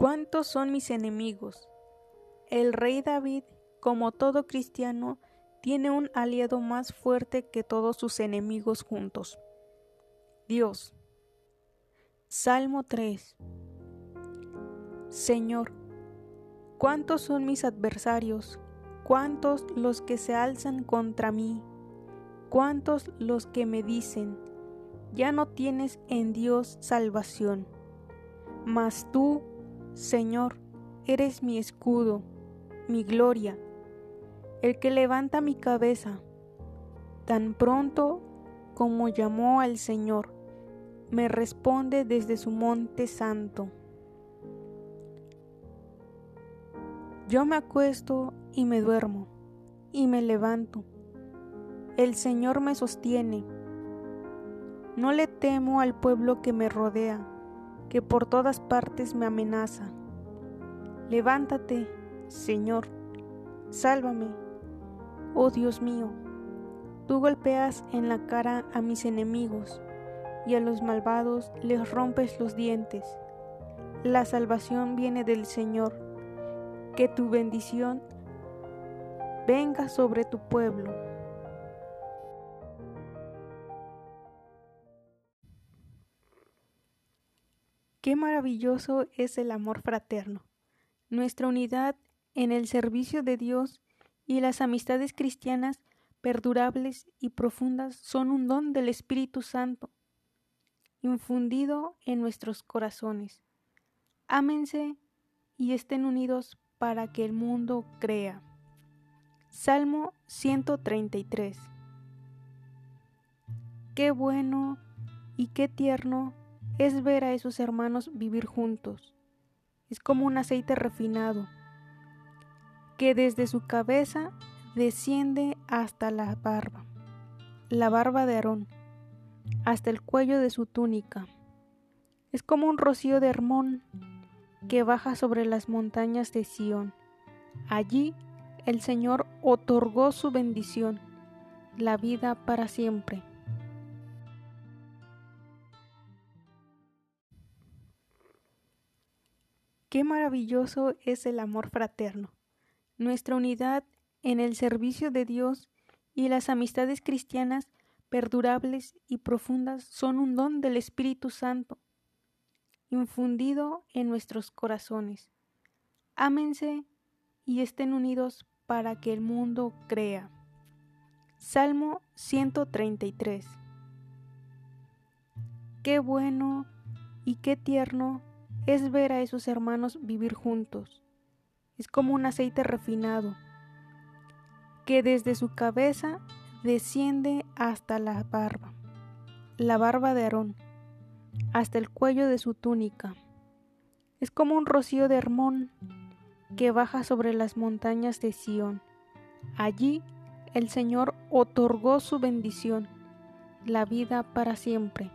¿Cuántos son mis enemigos? El rey David, como todo cristiano, tiene un aliado más fuerte que todos sus enemigos juntos. Dios. Salmo 3. Señor, ¿cuántos son mis adversarios? ¿Cuántos los que se alzan contra mí? ¿Cuántos los que me dicen, ya no tienes en Dios salvación? Mas tú, Señor, eres mi escudo, mi gloria, el que levanta mi cabeza. Tan pronto como llamó al Señor, me responde desde su monte santo. Yo me acuesto y me duermo, y me levanto. El Señor me sostiene. No le temo al pueblo que me rodea que por todas partes me amenaza. Levántate, Señor, sálvame, oh Dios mío. Tú golpeas en la cara a mis enemigos y a los malvados les rompes los dientes. La salvación viene del Señor. Que tu bendición venga sobre tu pueblo. Qué maravilloso es el amor fraterno, nuestra unidad en el servicio de Dios y las amistades cristianas perdurables y profundas son un don del Espíritu Santo, infundido en nuestros corazones. Ámense y estén unidos para que el mundo crea. Salmo 133 Qué bueno y qué tierno es ver a esos hermanos vivir juntos. Es como un aceite refinado que desde su cabeza desciende hasta la barba, la barba de Aarón, hasta el cuello de su túnica. Es como un rocío de Hermón que baja sobre las montañas de Sión. Allí el Señor otorgó su bendición, la vida para siempre. Qué maravilloso es el amor fraterno, nuestra unidad en el servicio de Dios y las amistades cristianas perdurables y profundas son un don del Espíritu Santo, infundido en nuestros corazones. Ámense y estén unidos para que el mundo crea. Salmo 133 Qué bueno y qué tierno es ver a esos hermanos vivir juntos. Es como un aceite refinado que desde su cabeza desciende hasta la barba, la barba de Aarón, hasta el cuello de su túnica. Es como un rocío de Hermón que baja sobre las montañas de Sión. Allí el Señor otorgó su bendición, la vida para siempre.